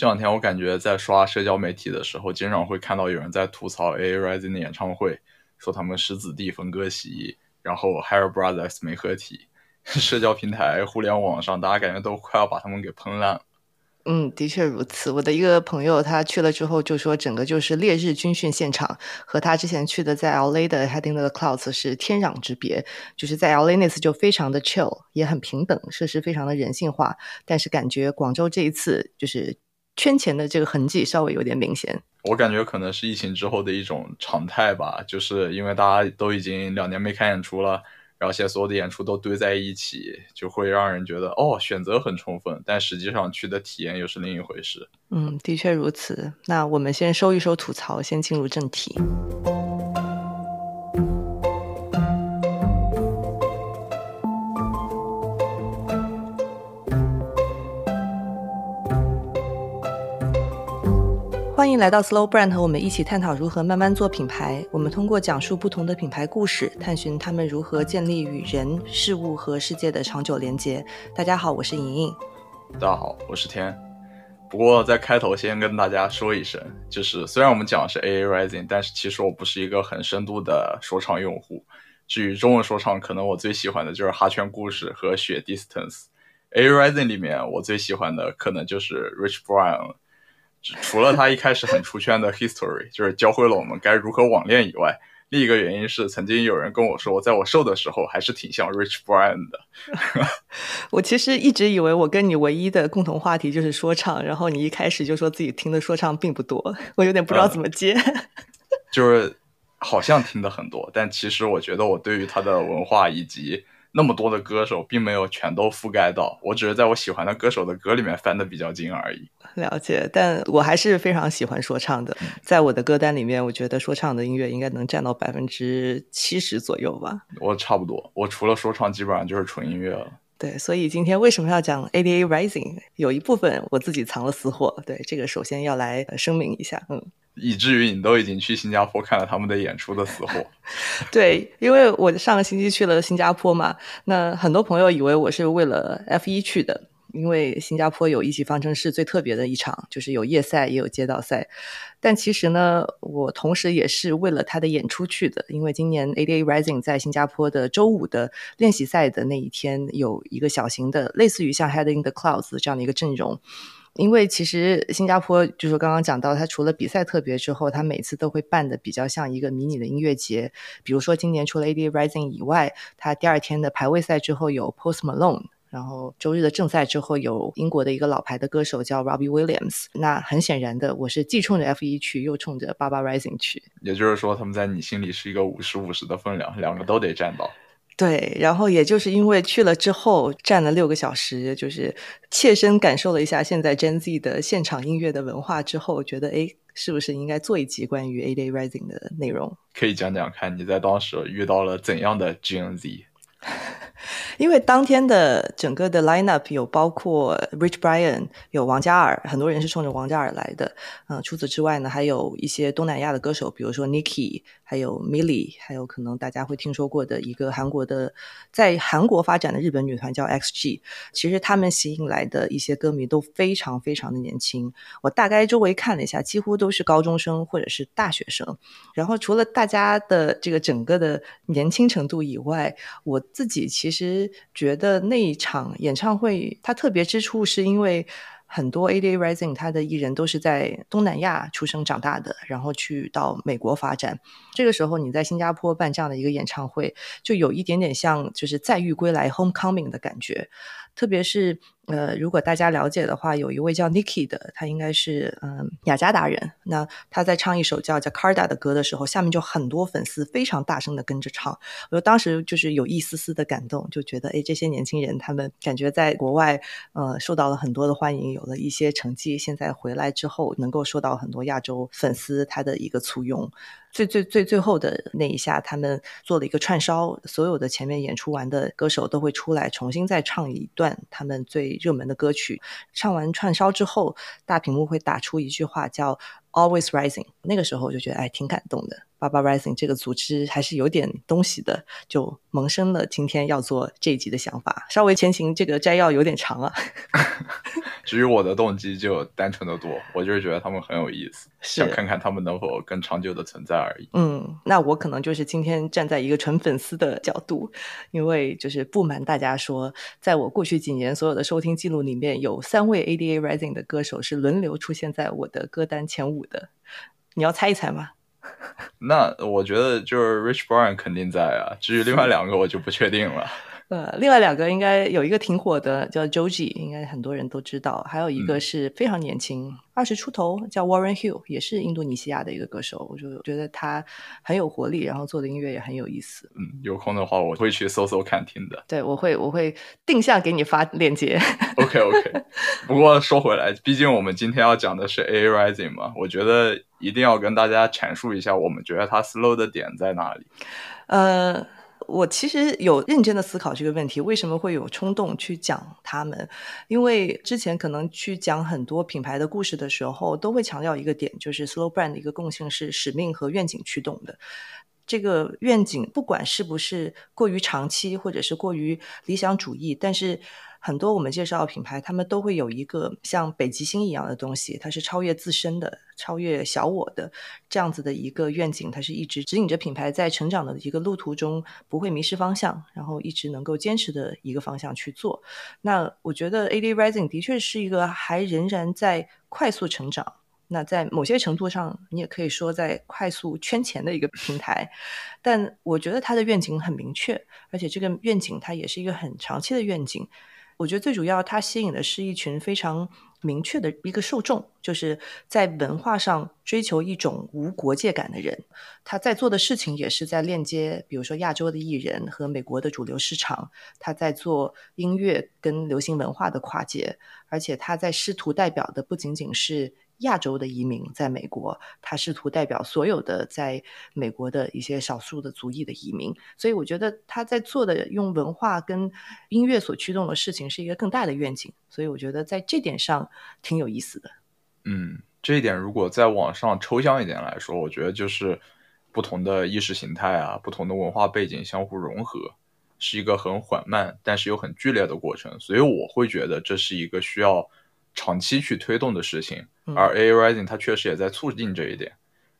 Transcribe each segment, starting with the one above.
这两天我感觉在刷社交媒体的时候，经常会看到有人在吐槽 A Rising 的演唱会，说他们十子弟分割席，然后 Hair Brothers 没合体。社交平台、互联网上，大家感觉都快要把他们给喷烂。嗯，的确如此。我的一个朋友他去了之后就说，整个就是烈日军训现场，和他之前去的在 LA 的 Heading the Clouds 是天壤之别。就是在 LA 那次就非常的 chill，也很平等，设施非常的人性化。但是感觉广州这一次就是圈钱的这个痕迹稍微有点明显。我感觉可能是疫情之后的一种常态吧，就是因为大家都已经两年没开演出了。然后现在所有的演出都堆在一起，就会让人觉得哦，选择很充分，但实际上去的体验又是另一回事。嗯，的确如此。那我们先收一收吐槽，先进入正题。欢迎来到 Slow Brand，和我们一起探讨如何慢慢做品牌。我们通过讲述不同的品牌故事，探寻他们如何建立与人、事物和世界的长久连接。大家好，我是莹莹。大家好，我是天。不过在开头先跟大家说一声，就是虽然我们讲的是 AA Rising，但是其实我不是一个很深度的说唱用户。至于中文说唱，可能我最喜欢的就是哈圈故事和雪 Distance。AA Rising 里面我最喜欢的可能就是 Rich Brian。除了他一开始很出圈的 history，就是教会了我们该如何网恋以外，另一个原因是曾经有人跟我说，在我瘦的时候还是挺像 Rich Brian 的。我其实一直以为我跟你唯一的共同话题就是说唱，然后你一开始就说自己听的说唱并不多，我有点不知道怎么接。就是好像听的很多，但其实我觉得我对于他的文化以及那么多的歌手，并没有全都覆盖到，我只是在我喜欢的歌手的歌里面翻的比较精而已。了解，但我还是非常喜欢说唱的。在我的歌单里面，我觉得说唱的音乐应该能占到百分之七十左右吧。我差不多，我除了说唱，基本上就是纯音乐了。对，所以今天为什么要讲 ADA Rising？有一部分我自己藏了私货。对，这个首先要来声明一下。嗯，以至于你都已经去新加坡看了他们的演出的死活。对，因为我上个星期去了新加坡嘛，那很多朋友以为我是为了 F 一去的。因为新加坡有一级方程式最特别的一场，就是有夜赛也有街道赛。但其实呢，我同时也是为了他的演出去的。因为今年 ADA Rising 在新加坡的周五的练习赛的那一天，有一个小型的类似于像 Heading the Clouds 这样的一个阵容。因为其实新加坡就是刚刚讲到，它除了比赛特别之后，它每次都会办的比较像一个迷你的音乐节。比如说今年除了 A D Rising 以外，它第二天的排位赛之后有 Post Malone。然后周日的正赛之后，有英国的一个老牌的歌手叫 Robbie Williams。那很显然的，我是既冲着 F 一去，又冲着八八 Rising 去。也就是说，他们在你心里是一个五十五十的分量，两个都得占到。对，然后也就是因为去了之后站了六个小时，就是切身感受了一下现在 Gen Z 的现场音乐的文化之后，觉得哎，是不是应该做一集关于 A Day Rising 的内容？可以讲讲看，你在当时遇到了怎样的 Gen Z？因为当天的整个的 lineup 有包括 Rich Brian，有王嘉尔，很多人是冲着王嘉尔来的。嗯，除此之外呢，还有一些东南亚的歌手，比如说 Niki，还有 Milly，还有可能大家会听说过的一个韩国的，在韩国发展的日本女团叫 XG。其实他们吸引来的一些歌迷都非常非常的年轻。我大概周围看了一下，几乎都是高中生或者是大学生。然后除了大家的这个整个的年轻程度以外，我自己其实觉得那一场演唱会它特别之处，是因为很多 A Day Rising 他的艺人都是在东南亚出生长大的，然后去到美国发展。这个时候你在新加坡办这样的一个演唱会，就有一点点像就是再遇归来 Homecoming 的感觉，特别是。呃，如果大家了解的话，有一位叫 Niki 的，他应该是嗯雅加达人。那他在唱一首叫《Jakarta》的歌的时候，下面就很多粉丝非常大声的跟着唱。我当时就是有一丝丝的感动，就觉得哎，这些年轻人他们感觉在国外呃受到了很多的欢迎，有了一些成绩，现在回来之后能够受到很多亚洲粉丝他的一个簇拥。最最最最后的那一下，他们做了一个串烧，所有的前面演出完的歌手都会出来重新再唱一段他们最热门的歌曲。唱完串烧之后，大屏幕会打出一句话叫 “Always Rising”。那个时候我就觉得哎，挺感动的。爸爸 Rising 这个组织还是有点东西的，就萌生了今天要做这一集的想法。稍微前行，这个摘要有点长啊。至于我的动机就单纯的多，我就是觉得他们很有意思，想看看他们能否更长久的存在而已。嗯，那我可能就是今天站在一个纯粉丝的角度，因为就是不瞒大家说，在我过去几年所有的收听记录里面，有三位 ADA Rising 的歌手是轮流出现在我的歌单前五的。你要猜一猜吗？那我觉得就是 Rich Brian 肯定在啊，至于另外两个我就不确定了。呃，另外两个应该有一个挺火的，叫 Joji，应该很多人都知道。还有一个是非常年轻，二十出头，叫 Warren Hill，也是印度尼西亚的一个歌手。我就觉得他很有活力，然后做的音乐也很有意思。嗯，有空的话我会去搜搜看听的。对，我会我会定向给你发链接。OK OK。不过说回来，毕竟我们今天要讲的是 A Rising 嘛，我觉得一定要跟大家阐述一下，我们觉得它 slow 的点在哪里。呃。我其实有认真的思考这个问题，为什么会有冲动去讲他们？因为之前可能去讲很多品牌的故事的时候，都会强调一个点，就是 slow brand 的一个共性是使命和愿景驱动的。这个愿景不管是不是过于长期，或者是过于理想主义，但是。很多我们介绍的品牌，他们都会有一个像北极星一样的东西，它是超越自身的、超越小我的这样子的一个愿景，它是一直指引着品牌在成长的一个路途中不会迷失方向，然后一直能够坚持的一个方向去做。那我觉得 A D Rising 的确是一个还仍然在快速成长，那在某些程度上，你也可以说在快速圈钱的一个平台。但我觉得它的愿景很明确，而且这个愿景它也是一个很长期的愿景。我觉得最主要，它吸引的是一群非常明确的一个受众，就是在文化上追求一种无国界感的人。他在做的事情也是在链接，比如说亚洲的艺人和美国的主流市场。他在做音乐跟流行文化的跨界，而且他在试图代表的不仅仅是。亚洲的移民在美国，他试图代表所有的在美国的一些少数的族裔的移民，所以我觉得他在做的用文化跟音乐所驱动的事情是一个更大的愿景，所以我觉得在这点上挺有意思的。嗯，这一点如果在网上抽象一点来说，我觉得就是不同的意识形态啊，不同的文化背景相互融合，是一个很缓慢但是又很剧烈的过程，所以我会觉得这是一个需要。长期去推动的事情，而 A Rising 它确实也在促进这一点，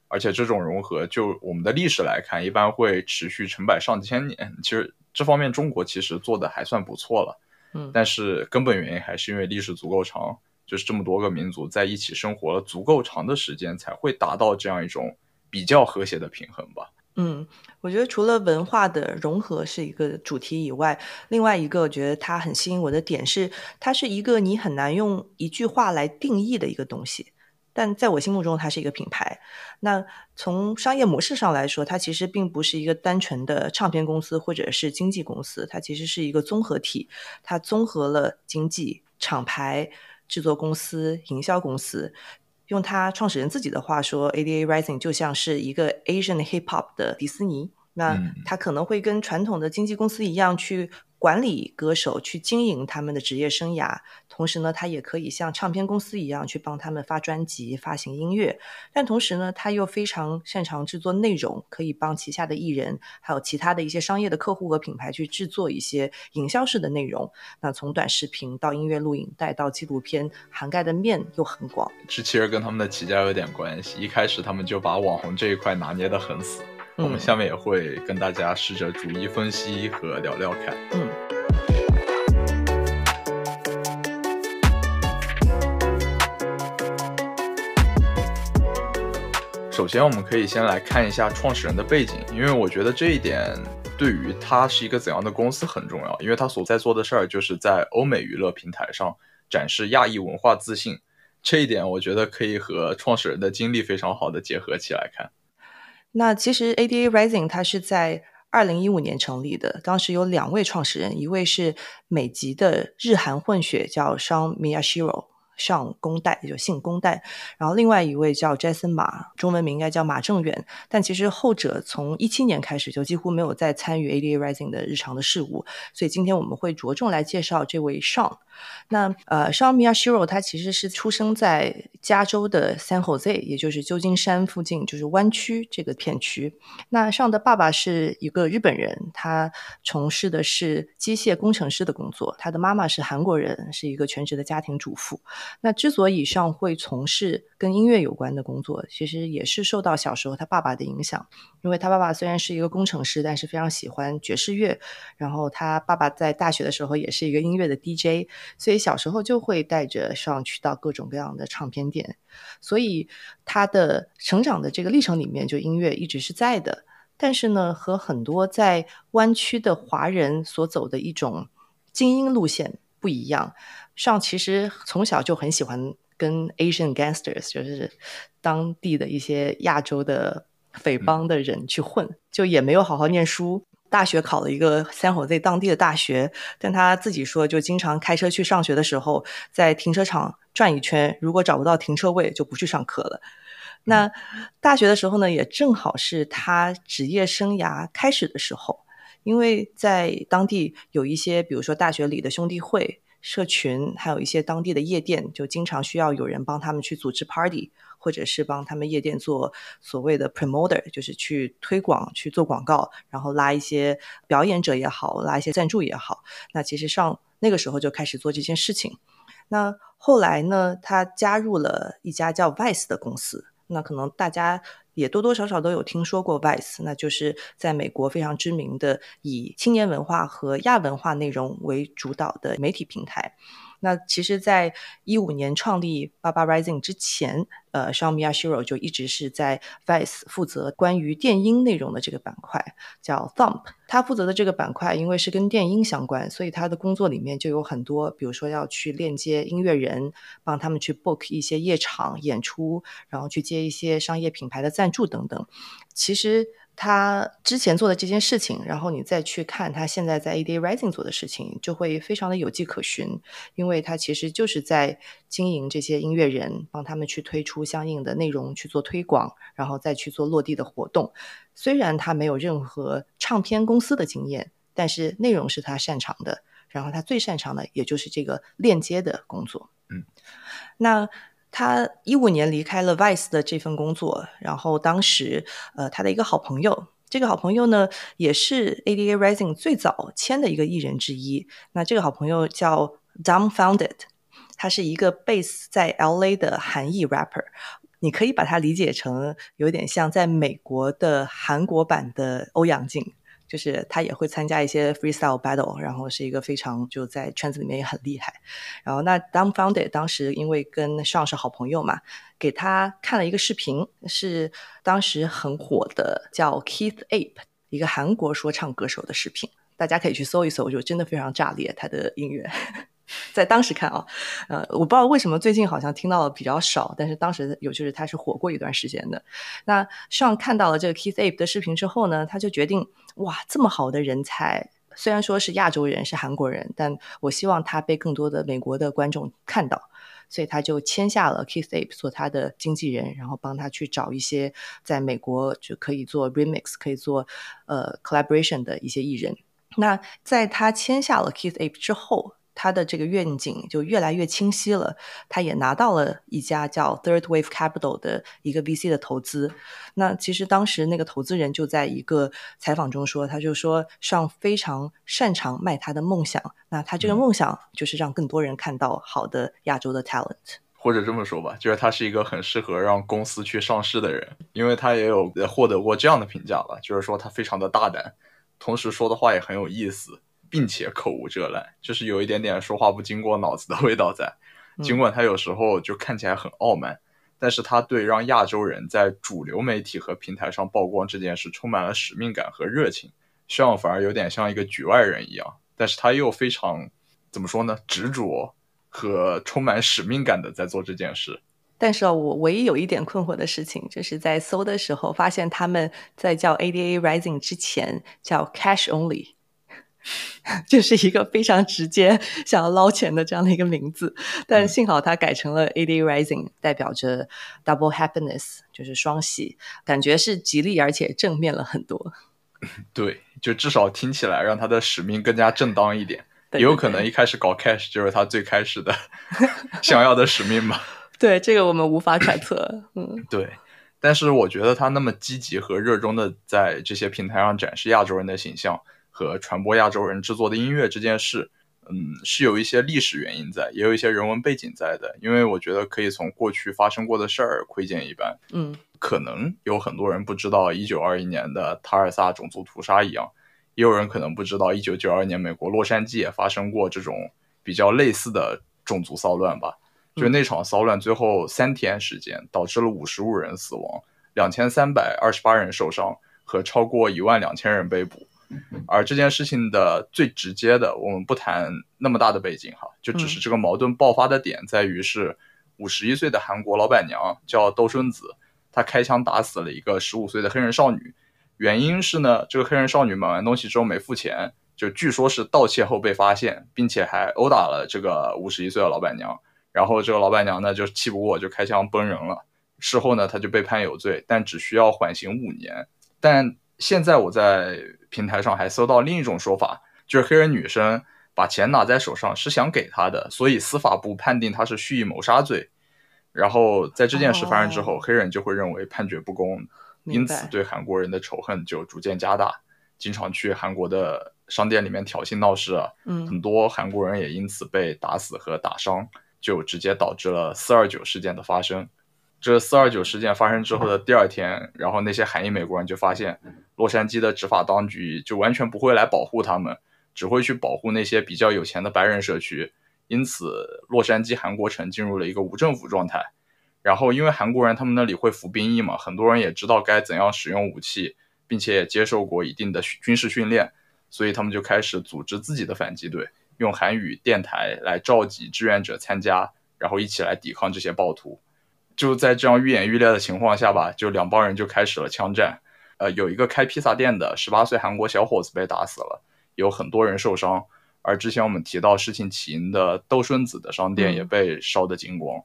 而且这种融合，就我们的历史来看，一般会持续成百上千年。其实这方面中国其实做的还算不错了，嗯，但是根本原因还是因为历史足够长，就是这么多个民族在一起生活了足够长的时间，才会达到这样一种比较和谐的平衡吧。嗯，我觉得除了文化的融合是一个主题以外，另外一个我觉得它很吸引我的点是，它是一个你很难用一句话来定义的一个东西。但在我心目中，它是一个品牌。那从商业模式上来说，它其实并不是一个单纯的唱片公司或者是经纪公司，它其实是一个综合体，它综合了经纪、厂牌、制作公司、营销公司。用他创始人自己的话说，ADA Rising 就像是一个 Asian Hip Hop 的迪士尼。那他可能会跟传统的经纪公司一样去。管理歌手去经营他们的职业生涯，同时呢，他也可以像唱片公司一样去帮他们发专辑、发行音乐。但同时呢，他又非常擅长制作内容，可以帮旗下的艺人还有其他的一些商业的客户和品牌去制作一些营销式的内容。那从短视频到音乐录影带到纪录片，涵盖的面又很广。这其实跟他们的起家有点关系。一开始他们就把网红这一块拿捏得很死。我们下面也会跟大家试着逐一分析和聊聊看。嗯。首先，我们可以先来看一下创始人的背景，因为我觉得这一点对于他是一个怎样的公司很重要，因为他所在做的事儿就是在欧美娱乐平台上展示亚裔文化自信，这一点我觉得可以和创始人的经历非常好的结合起来看。那其实 ADA Rising 它是在二零一五年成立的，当时有两位创始人，一位是美籍的日韩混血，叫 Sean Miyashiro。上宫代，也就姓宫代。然后另外一位叫 Jason 马，中文名应该叫马正远。但其实后者从一七年开始就几乎没有再参与 ADA Rising 的日常的事务。所以今天我们会着重来介绍这位上。那呃，Sean Miyashiro 他其实是出生在加州的 San Jose，也就是旧金山附近，就是湾区这个片区。那上的爸爸是一个日本人，他从事的是机械工程师的工作。他的妈妈是韩国人，是一个全职的家庭主妇。那之所以上会从事跟音乐有关的工作，其实也是受到小时候他爸爸的影响。因为他爸爸虽然是一个工程师，但是非常喜欢爵士乐。然后他爸爸在大学的时候也是一个音乐的 DJ。所以小时候就会带着上去到各种各样的唱片店，所以他的成长的这个历程里面，就音乐一直是在的。但是呢，和很多在湾区的华人所走的一种精英路线不一样，上其实从小就很喜欢跟 Asian gangsters，就是当地的一些亚洲的匪帮的人去混，就也没有好好念书。大学考了一个三火 Z 当地的大学，但他自己说，就经常开车去上学的时候，在停车场转一圈，如果找不到停车位，就不去上课了。那大学的时候呢，也正好是他职业生涯开始的时候，因为在当地有一些，比如说大学里的兄弟会、社群，还有一些当地的夜店，就经常需要有人帮他们去组织 party。或者是帮他们夜店做所谓的 promoter，就是去推广、去做广告，然后拉一些表演者也好，拉一些赞助也好。那其实上那个时候就开始做这件事情。那后来呢，他加入了一家叫 Vice 的公司。那可能大家也多多少少都有听说过 Vice，那就是在美国非常知名的以青年文化和亚文化内容为主导的媒体平台。那其实，在一五年创立 Baba Rising 之前，呃，Sean Miyashiro 就一直是在 Vice 负责关于电音内容的这个板块，叫 Thump。他负责的这个板块，因为是跟电音相关，所以他的工作里面就有很多，比如说要去链接音乐人，帮他们去 book 一些夜场演出，然后去接一些商业品牌的赞助等等。其实。他之前做的这件事情，然后你再去看他现在在 ADA Rising 做的事情，就会非常的有迹可循，因为他其实就是在经营这些音乐人，帮他们去推出相应的内容去做推广，然后再去做落地的活动。虽然他没有任何唱片公司的经验，但是内容是他擅长的，然后他最擅长的也就是这个链接的工作。嗯，那。他一五年离开了 Vice 的这份工作，然后当时，呃，他的一个好朋友，这个好朋友呢，也是 ADA Rising 最早签的一个艺人之一。那这个好朋友叫 Dumbfounded，他是一个 base 在 LA 的韩裔 rapper，你可以把它理解成有点像在美国的韩国版的欧阳靖。就是他也会参加一些 freestyle battle，然后是一个非常就在圈子里面也很厉害。然后那 Dumbfounded 当时因为跟上是好朋友嘛，给他看了一个视频，是当时很火的叫 Keith Ape，一个韩国说唱歌手的视频，大家可以去搜一搜，就真的非常炸裂他的音乐。在当时看啊，呃，我不知道为什么最近好像听到的比较少，但是当时有就是他是火过一段时间的。那上看到了这个 Keith Ape 的视频之后呢，他就决定哇，这么好的人才，虽然说是亚洲人，是韩国人，但我希望他被更多的美国的观众看到，所以他就签下了 Keith Ape 做他的经纪人，然后帮他去找一些在美国就可以做 remix、可以做呃 collaboration 的一些艺人。那在他签下了 Keith Ape 之后。他的这个愿景就越来越清晰了，他也拿到了一家叫 Third Wave Capital 的一个 VC 的投资。那其实当时那个投资人就在一个采访中说，他就说上非常擅长卖他的梦想。那他这个梦想就是让更多人看到好的亚洲的 talent。或者这么说吧，就是他是一个很适合让公司去上市的人，因为他也有获得过这样的评价了，就是说他非常的大胆，同时说的话也很有意思。并且口无遮拦，就是有一点点说话不经过脑子的味道在。尽管他有时候就看起来很傲慢，但是他对让亚洲人在主流媒体和平台上曝光这件事充满了使命感和热情。希望反而有点像一个局外人一样，但是他又非常怎么说呢？执着和充满使命感的在做这件事。但是啊我唯一有一点困惑的事情，就是在搜的时候发现他们在叫 ADA Rising 之前叫 Cash Only。就是一个非常直接想要捞钱的这样的一个名字。但幸好他改成了 A Day Rising，代表着 Double Happiness，就是双喜，感觉是吉利而且正面了很多。对，就至少听起来让他的使命更加正当一点。也有可能一开始搞 cash 就是他最开始的 想要的使命吧。对，这个我们无法揣测。嗯，对。但是我觉得他那么积极和热衷的在这些平台上展示亚洲人的形象和传播亚洲人制作的音乐这件事，嗯，是有一些历史原因在，也有一些人文背景在的。因为我觉得可以从过去发生过的事儿窥见一斑。嗯，可能有很多人不知道一九二一年的塔尔萨种族屠杀一样，也有人可能不知道一九九二年美国洛杉矶也发生过这种比较类似的种族骚乱吧。就那场骚乱，最后三天时间导致了五十五人死亡，两千三百二十八人受伤，和超过一万两千人被捕。而这件事情的最直接的，我们不谈那么大的背景哈，就只是这个矛盾爆发的点在于是五十一岁的韩国老板娘叫兜顺子，她开枪打死了一个十五岁的黑人少女。原因是呢，这个黑人少女买完东西之后没付钱，就据说是盗窃后被发现，并且还殴打了这个五十一岁的老板娘。然后这个老板娘呢就气不过，就开枪崩人了。事后呢，她就被判有罪，但只需要缓刑五年。但现在我在平台上还搜到另一种说法，就是黑人女生把钱拿在手上是想给他的，所以司法部判定他是蓄意谋杀罪。然后在这件事发生之后，黑人就会认为判决不公，因此对韩国人的仇恨就逐渐加大，经常去韩国的商店里面挑衅闹事啊。嗯，很多韩国人也因此被打死和打伤。就直接导致了四二九事件的发生。这四二九事件发生之后的第二天，然后那些韩裔美国人就发现，洛杉矶的执法当局就完全不会来保护他们，只会去保护那些比较有钱的白人社区。因此，洛杉矶韩国城进入了一个无政府状态。然后，因为韩国人他们那里会服兵役嘛，很多人也知道该怎样使用武器，并且也接受过一定的军事训练，所以他们就开始组织自己的反击队。用韩语电台来召集志愿者参加，然后一起来抵抗这些暴徒。就在这样愈演愈烈的情况下吧，就两帮人就开始了枪战。呃，有一个开披萨店的十八岁韩国小伙子被打死了，有很多人受伤。而之前我们提到事情起因的窦顺子的商店也被烧得精光。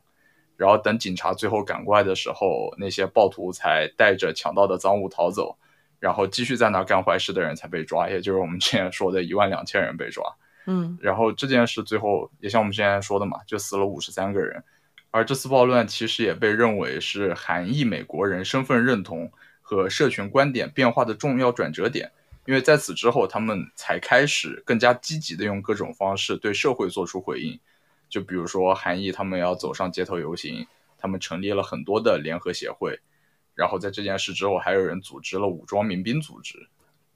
然后等警察最后赶过来的时候，那些暴徒才带着抢到的赃物逃走，然后继续在那干坏事的人才被抓，也就是我们之前说的一万两千人被抓。嗯，然后这件事最后也像我们之前说的嘛，就死了五十三个人。而这次暴乱其实也被认为是韩裔美国人身份认同和社群观点变化的重要转折点，因为在此之后，他们才开始更加积极的用各种方式对社会做出回应。就比如说韩裔他们要走上街头游行，他们成立了很多的联合协会。然后在这件事之后，还有人组织了武装民兵组织。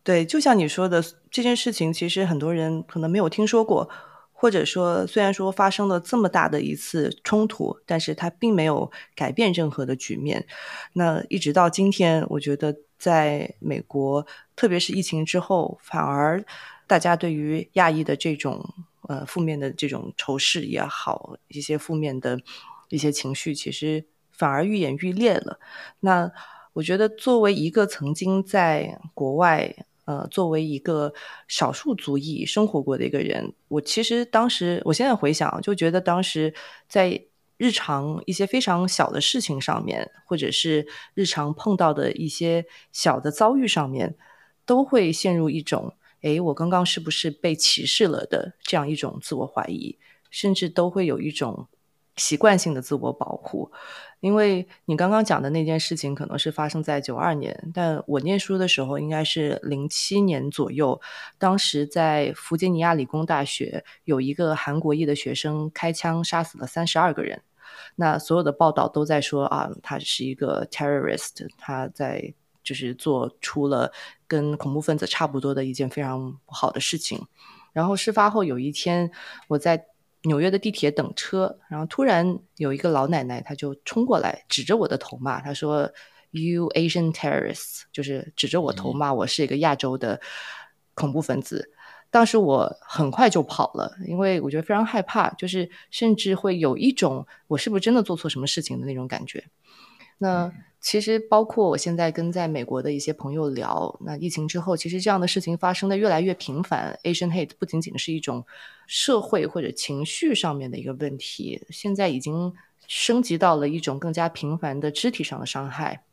对，就像你说的，这件事情其实很多人可能没有听说过，或者说，虽然说发生了这么大的一次冲突，但是它并没有改变任何的局面。那一直到今天，我觉得在美国，特别是疫情之后，反而大家对于亚裔的这种呃负面的这种仇视也好，一些负面的一些情绪，其实反而愈演愈烈了。那我觉得，作为一个曾经在国外。呃，作为一个少数族裔生活过的一个人，我其实当时，我现在回想，就觉得当时在日常一些非常小的事情上面，或者是日常碰到的一些小的遭遇上面，都会陷入一种“哎，我刚刚是不是被歧视了”的这样一种自我怀疑，甚至都会有一种习惯性的自我保护。因为你刚刚讲的那件事情可能是发生在九二年，但我念书的时候应该是零七年左右。当时在弗吉尼亚理工大学有一个韩国裔的学生开枪杀死了三十二个人，那所有的报道都在说啊，他是一个 terrorist，他在就是做出了跟恐怖分子差不多的一件非常不好的事情。然后事发后有一天，我在。纽约的地铁等车，然后突然有一个老奶奶，她就冲过来，指着我的头骂，她说：“You Asian terrorists！” 就是指着我头骂我是一个亚洲的恐怖分子。当时我很快就跑了，因为我觉得非常害怕，就是甚至会有一种我是不是真的做错什么事情的那种感觉。那其实包括我现在跟在美国的一些朋友聊，那疫情之后，其实这样的事情发生的越来越频繁。Asian hate 不仅仅是一种社会或者情绪上面的一个问题，现在已经升级到了一种更加频繁的肢体上的伤害。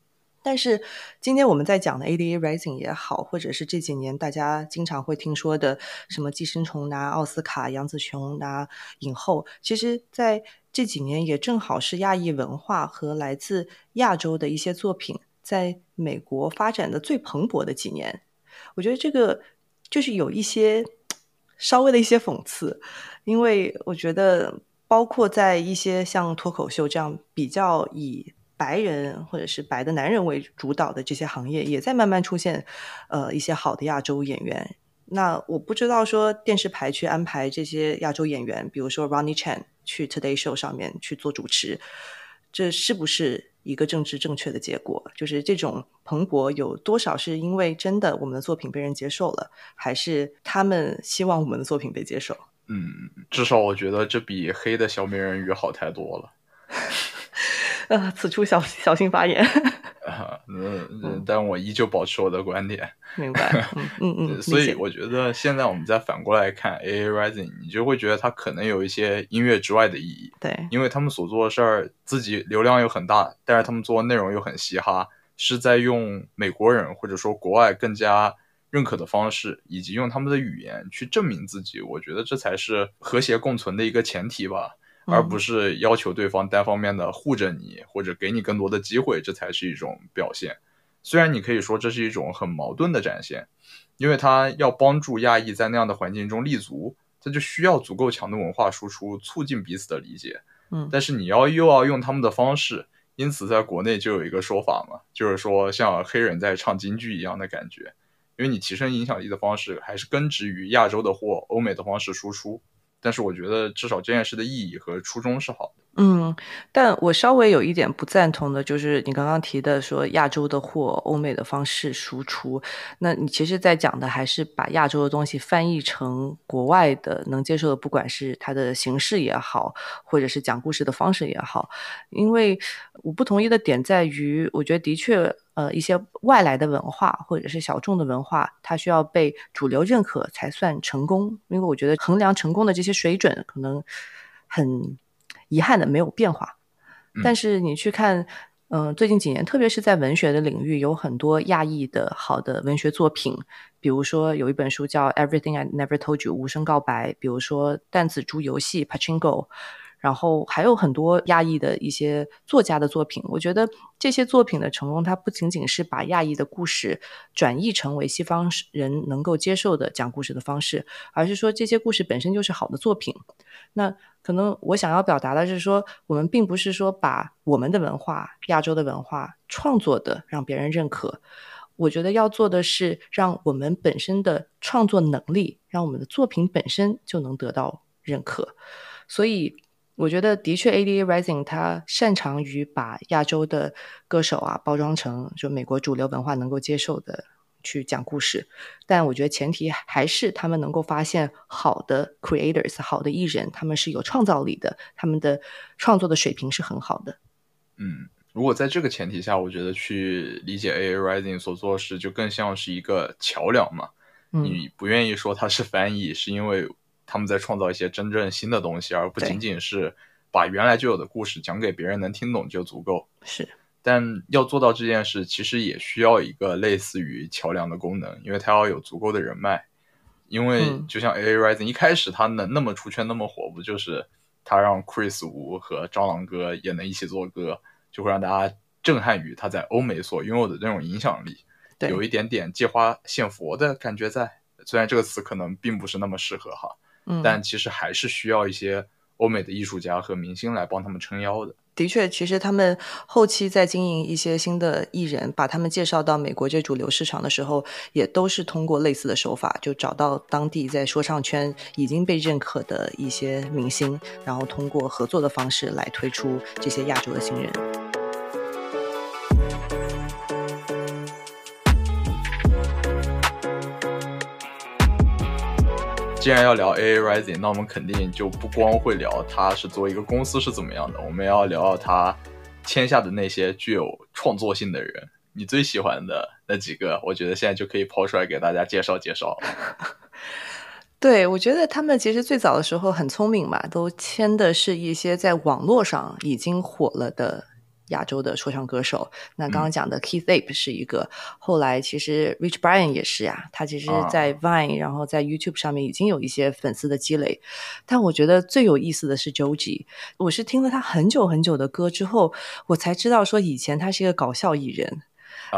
但是今天我们在讲的 ADA Rising 也好，或者是这几年大家经常会听说的什么《寄生虫》拿奥斯卡，杨紫琼拿影后，其实在这几年也正好是亚裔文化和来自亚洲的一些作品在美国发展的最蓬勃的几年。我觉得这个就是有一些稍微的一些讽刺，因为我觉得包括在一些像脱口秀这样比较以。白人或者是白的男人为主导的这些行业，也在慢慢出现，呃，一些好的亚洲演员。那我不知道说电视台去安排这些亚洲演员，比如说 Ronnie Chan 去 Today Show 上面去做主持，这是不是一个政治正确的结果？就是这种蓬勃有多少是因为真的我们的作品被人接受了，还是他们希望我们的作品被接受？嗯，至少我觉得这比黑的小美人鱼好太多了。呃，此处小小心发言。啊，嗯，但我依旧保持我的观点。明白。嗯嗯。所以我觉得现在我们再反过来看 AA Rising，你就会觉得它可能有一些音乐之外的意义。对。因为他们所做的事儿，自己流量又很大，但是他们做的内容又很嘻哈，是在用美国人或者说国外更加认可的方式，以及用他们的语言去证明自己。我觉得这才是和谐共存的一个前提吧。而不是要求对方单方面的护着你，或者给你更多的机会，这才是一种表现。虽然你可以说这是一种很矛盾的展现，因为他要帮助亚裔在那样的环境中立足，他就需要足够强的文化输出，促进彼此的理解。嗯，但是你要又要用他们的方式，因此在国内就有一个说法嘛，就是说像黑人在唱京剧一样的感觉，因为你提升影响力的方式还是根植于亚洲的或欧美的方式输出。但是我觉得，至少这件事的意义和初衷是好的。嗯，但我稍微有一点不赞同的，就是你刚刚提的说亚洲的或欧美的方式输出，那你其实在讲的还是把亚洲的东西翻译成国外的能接受的，不管是它的形式也好，或者是讲故事的方式也好。因为我不同意的点在于，我觉得的确，呃，一些外来的文化或者是小众的文化，它需要被主流认可才算成功。因为我觉得衡量成功的这些水准，可能很。遗憾的没有变化，但是你去看，嗯，最近几年，特别是在文学的领域，有很多亚裔的好的文学作品，比如说有一本书叫《Everything I Never Told You》无声告白，比如说弹子珠游戏 Pachinko。然后还有很多亚裔的一些作家的作品，我觉得这些作品的成功，它不仅仅是把亚裔的故事转译成为西方人能够接受的讲故事的方式，而是说这些故事本身就是好的作品。那可能我想要表达的是说，我们并不是说把我们的文化、亚洲的文化创作的让别人认可，我觉得要做的是让我们本身的创作能力，让我们的作品本身就能得到认可，所以。我觉得的确，ADA Rising 它擅长于把亚洲的歌手啊包装成就美国主流文化能够接受的去讲故事，但我觉得前提还是他们能够发现好的 creators 好的艺人，他们是有创造力的，他们的创作的水平是很好的。嗯，如果在这个前提下，我觉得去理解 ADA Rising 所做的事，就更像是一个桥梁嘛。你不愿意说它是翻译，是因为。他们在创造一些真正新的东西，而不仅仅是把原来就有的故事讲给别人能听懂就足够。是，但要做到这件事，其实也需要一个类似于桥梁的功能，因为它要有足够的人脉。因为就像 A A Rising 一开始它能那么出圈、那么火，不就是他让 Chris Wu 和蟑螂哥也能一起做歌，就会让大家震撼于他在欧美所拥有的那种影响力，有一点点借花献佛的感觉在。虽然这个词可能并不是那么适合哈。但其实还是需要一些欧美的艺术家和明星来帮他们撑腰的。的确，其实他们后期在经营一些新的艺人，把他们介绍到美国这主流市场的时候，也都是通过类似的手法，就找到当地在说唱圈已经被认可的一些明星，然后通过合作的方式来推出这些亚洲的新人。既然要聊 AA Rising，那我们肯定就不光会聊它是作为一个公司是怎么样的，我们要聊聊它签下的那些具有创作性的人，你最喜欢的那几个，我觉得现在就可以抛出来给大家介绍介绍。对，我觉得他们其实最早的时候很聪明嘛，都签的是一些在网络上已经火了的。亚洲的说唱歌手，那刚刚讲的 Keith Ape 是一个，后来其实 Rich Brian 也是呀，他其实，在 Vine，然后在 YouTube 上面已经有一些粉丝的积累。但我觉得最有意思的是 Joji，我是听了他很久很久的歌之后，我才知道说以前他是一个搞笑艺人。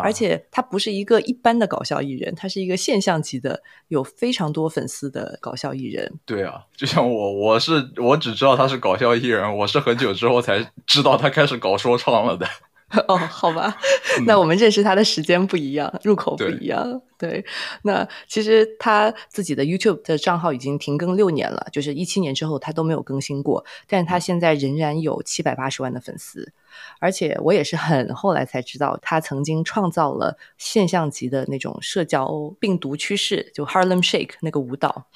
而且他不是一个一般的搞笑艺人，他是一个现象级的，有非常多粉丝的搞笑艺人。对啊，就像我，我是我只知道他是搞笑艺人，我是很久之后才知道他开始搞说唱了的。哦，好吧，那我们认识他的时间不一样，入口不一样。对，那其实他自己的 YouTube 的账号已经停更六年了，就是一七年之后他都没有更新过，但是他现在仍然有七百八十万的粉丝，而且我也是很后来才知道，他曾经创造了现象级的那种社交病毒趋势，就 Harlem Shake 那个舞蹈。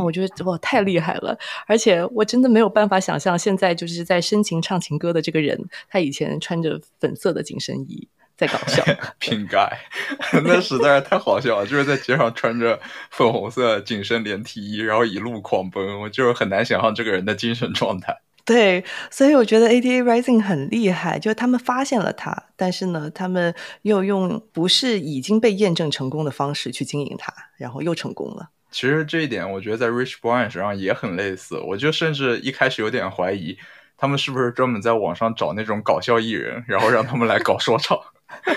我觉得哇，太厉害了！而且我真的没有办法想象，现在就是在深情唱情歌的这个人，他以前穿着粉色的紧身衣在搞笑。瓶盖，那实在是太好笑了！就是在街上穿着粉红色紧身连体衣，然后一路狂奔，我就是很难想象这个人的精神状态。对，所以我觉得 ADA Rising 很厉害，就是他们发现了他，但是呢，他们又用不是已经被验证成功的方式去经营它，然后又成功了。其实这一点，我觉得在 Rich Brian 身上也很类似。我就甚至一开始有点怀疑，他们是不是专门在网上找那种搞笑艺人，然后让他们来搞说唱。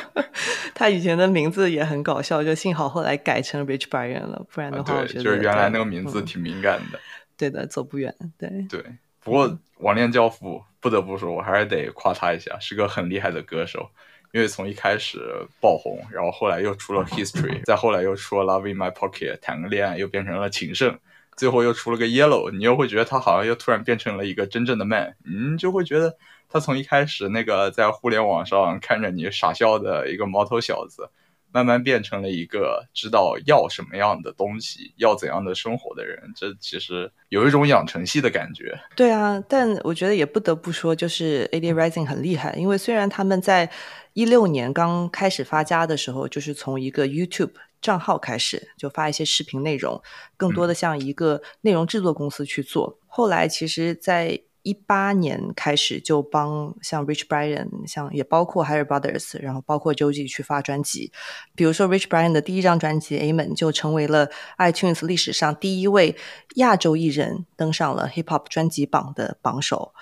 他以前的名字也很搞笑，就幸好后来改成 Rich Brian 了，不然的话，我觉得就是原来那个名字挺敏感的。对的，走不远。对对，不过网恋教父不得不说，我还是得夸他一下，是个很厉害的歌手。因为从一开始爆红，然后后来又出了 History，再后来又出了 Love in My Pocket，谈个恋爱又变成了情圣，最后又出了个 Yellow，你又会觉得他好像又突然变成了一个真正的 man，你，就会觉得他从一开始那个在互联网上看着你傻笑的一个毛头小子，慢慢变成了一个知道要什么样的东西，要怎样的生活的人，这其实有一种养成系的感觉。对啊，但我觉得也不得不说，就是 A D Rising 很厉害，因为虽然他们在一六年刚开始发家的时候，就是从一个 YouTube 账号开始，就发一些视频内容，更多的像一个内容制作公司去做。后来，其实，在一八年开始就帮像 Rich Brian，像也包括 Harry Brothers，然后包括 Joji 去发专辑。比如说 Rich Brian 的第一张专辑《Amen》就成为了 iTunes 历史上第一位亚洲艺人登上了 Hip Hop 专辑榜的榜首。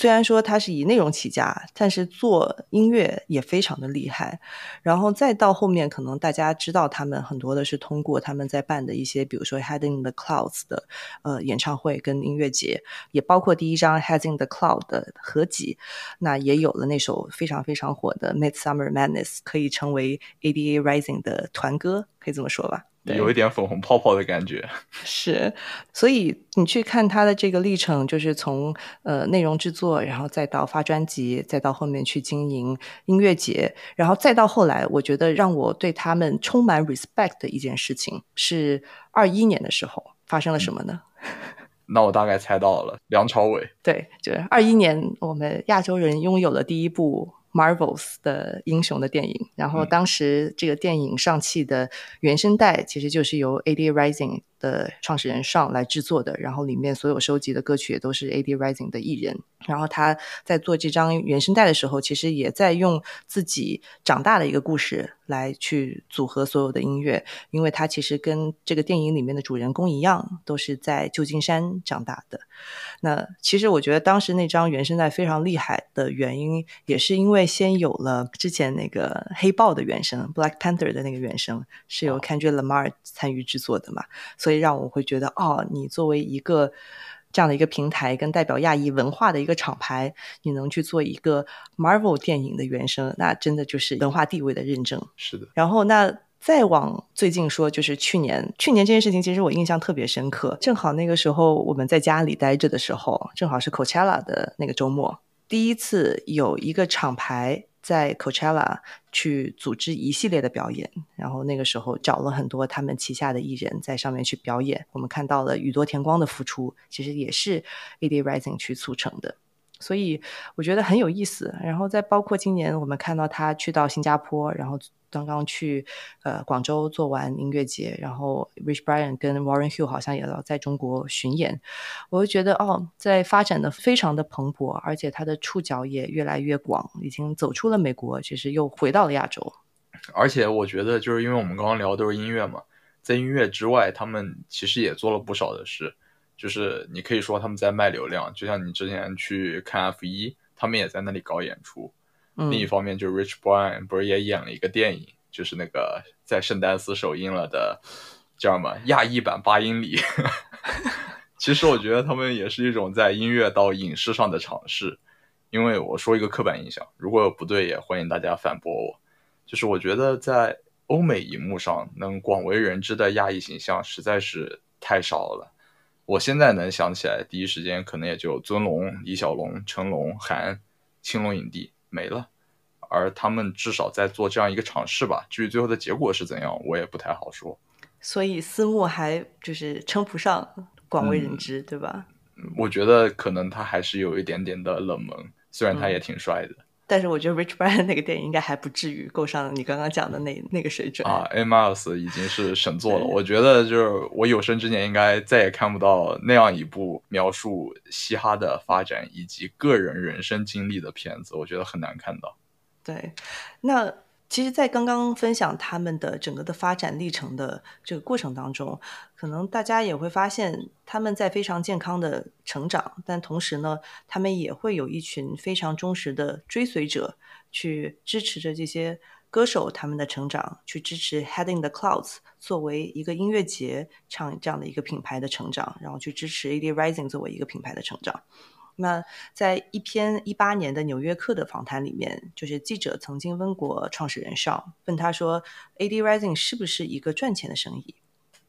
虽然说他是以内容起家，但是做音乐也非常的厉害。然后再到后面，可能大家知道他们很多的是通过他们在办的一些，比如说《Head in the Clouds》的呃演唱会跟音乐节，也包括第一张《Head in the Cloud》的合集，那也有了那首非常非常火的《Midsummer Madness》，可以成为 ADA Rising 的团歌，可以这么说吧。有一点粉红泡泡的感觉，是，所以你去看他的这个历程，就是从呃内容制作，然后再到发专辑，再到后面去经营音乐节，然后再到后来，我觉得让我对他们充满 respect 的一件事情是二一年的时候发生了什么呢？那我大概猜到了，梁朝伟。对，就是二一年，我们亚洲人拥有了第一部。Marvels 的英雄的电影，然后当时这个电影上汽的原声带其实就是由 AD Rising。的创始人上来制作的，然后里面所有收集的歌曲也都是 AD Rising 的艺人。然后他在做这张原声带的时候，其实也在用自己长大的一个故事来去组合所有的音乐，因为他其实跟这个电影里面的主人公一样，都是在旧金山长大的。那其实我觉得当时那张原声带非常厉害的原因，也是因为先有了之前那个黑豹的原声 Black Panther 的那个原声是由 Kendrick Lamar 参与制作的嘛，所以。所以让我会觉得，哦，你作为一个这样的一个平台，跟代表亚裔文化的一个厂牌，你能去做一个 Marvel 电影的原声，那真的就是文化地位的认证。是的。然后，那再往最近说，就是去年，去年这件事情，其实我印象特别深刻。正好那个时候我们在家里待着的时候，正好是 Coachella 的那个周末，第一次有一个厂牌。在 Coachella 去组织一系列的表演，然后那个时候找了很多他们旗下的艺人，在上面去表演。我们看到了宇多田光的复出，其实也是 AD Rising 去促成的。所以我觉得很有意思。然后再包括今年我们看到他去到新加坡，然后刚刚去呃广州做完音乐节，然后 Rich Brian 跟 Warren Hill 好像也要在中国巡演，我就觉得哦，在发展的非常的蓬勃，而且他的触角也越来越广，已经走出了美国，其实又回到了亚洲。而且我觉得，就是因为我们刚刚聊都是音乐嘛，在音乐之外，他们其实也做了不少的事。就是你可以说他们在卖流量，就像你之前去看 F 一，他们也在那里搞演出。另一方面，就是 Rich Brian 不是也演了一个电影，就是那个在圣丹斯首映了的，叫什么亚裔版八英里。其实我觉得他们也是一种在音乐到影视上的尝试。因为我说一个刻板印象，如果有不对，也欢迎大家反驳我。就是我觉得在欧美荧幕上能广为人知的亚裔形象实在是太少了。我现在能想起来，第一时间可能也就尊龙、李小龙、成龙、韩、青龙影帝没了，而他们至少在做这样一个尝试吧。至于最后的结果是怎样，我也不太好说。所以私募还就是称不上广为人知，对吧？我觉得可能他还是有一点点的冷门，虽然他也挺帅的。但是我觉得 Rich Brian 那个电影应该还不至于够上你刚刚讲的那那个水准啊。A Miles 已经是神作了，我觉得就是我有生之年应该再也看不到那样一部描述嘻哈的发展以及个人人生经历的片子，我觉得很难看到。对，那。其实，在刚刚分享他们的整个的发展历程的这个过程当中，可能大家也会发现，他们在非常健康的成长，但同时呢，他们也会有一群非常忠实的追随者，去支持着这些歌手他们的成长，去支持 Heading the Clouds 作为一个音乐节唱这样的一个品牌的成长，然后去支持 AD Rising 作为一个品牌的成长。那在一篇一八年的《纽约客》的访谈里面，就是记者曾经问过创始人邵，问他说：“AD Rising 是不是一个赚钱的生意？”